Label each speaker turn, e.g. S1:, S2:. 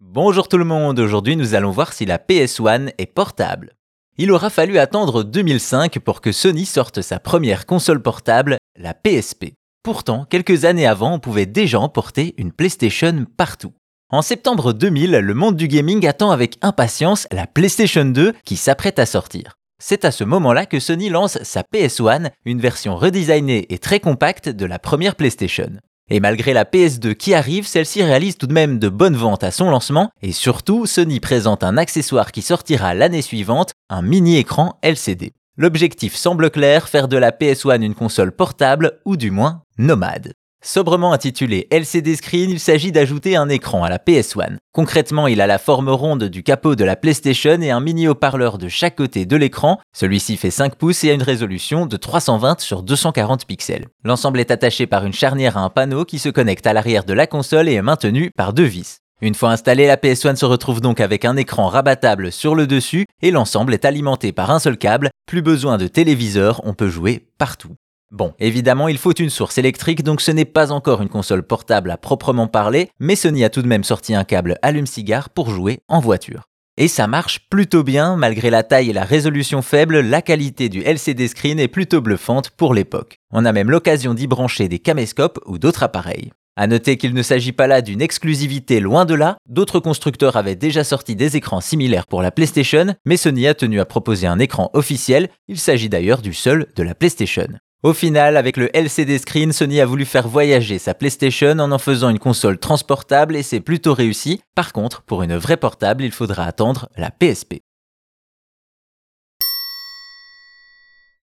S1: Bonjour tout le monde, aujourd'hui nous allons voir si la PS1 est portable. Il aura fallu attendre 2005 pour que Sony sorte sa première console portable, la PSP. Pourtant, quelques années avant, on pouvait déjà emporter une PlayStation partout. En septembre 2000, le monde du gaming attend avec impatience la PlayStation 2 qui s'apprête à sortir. C'est à ce moment-là que Sony lance sa PS1, une version redesignée et très compacte de la première PlayStation. Et malgré la PS2 qui arrive, celle-ci réalise tout de même de bonnes ventes à son lancement, et surtout, Sony présente un accessoire qui sortira l'année suivante, un mini-écran LCD. L'objectif semble clair, faire de la PS1 une console portable, ou du moins nomade. Sobrement intitulé LCD Screen, il s'agit d'ajouter un écran à la PS1. Concrètement, il a la forme ronde du capot de la PlayStation et un mini haut-parleur de chaque côté de l'écran. Celui-ci fait 5 pouces et a une résolution de 320 sur 240 pixels. L'ensemble est attaché par une charnière à un panneau qui se connecte à l'arrière de la console et est maintenu par deux vis. Une fois installée, la PS1 se retrouve donc avec un écran rabattable sur le dessus et l'ensemble est alimenté par un seul câble. Plus besoin de téléviseur, on peut jouer partout. Bon, évidemment, il faut une source électrique, donc ce n'est pas encore une console portable à proprement parler, mais Sony a tout de même sorti un câble allume-cigare pour jouer en voiture. Et ça marche plutôt bien, malgré la taille et la résolution faible, la qualité du LCD screen est plutôt bluffante pour l'époque. On a même l'occasion d'y brancher des caméscopes ou d'autres appareils. À noter qu'il ne s'agit pas là d'une exclusivité loin de là, d'autres constructeurs avaient déjà sorti des écrans similaires pour la PlayStation, mais Sony a tenu à proposer un écran officiel, il s'agit d'ailleurs du seul de la PlayStation. Au final, avec le LCD Screen, Sony a voulu faire voyager sa PlayStation en en faisant une console transportable et c'est plutôt réussi. Par contre, pour une vraie portable, il faudra attendre la PSP.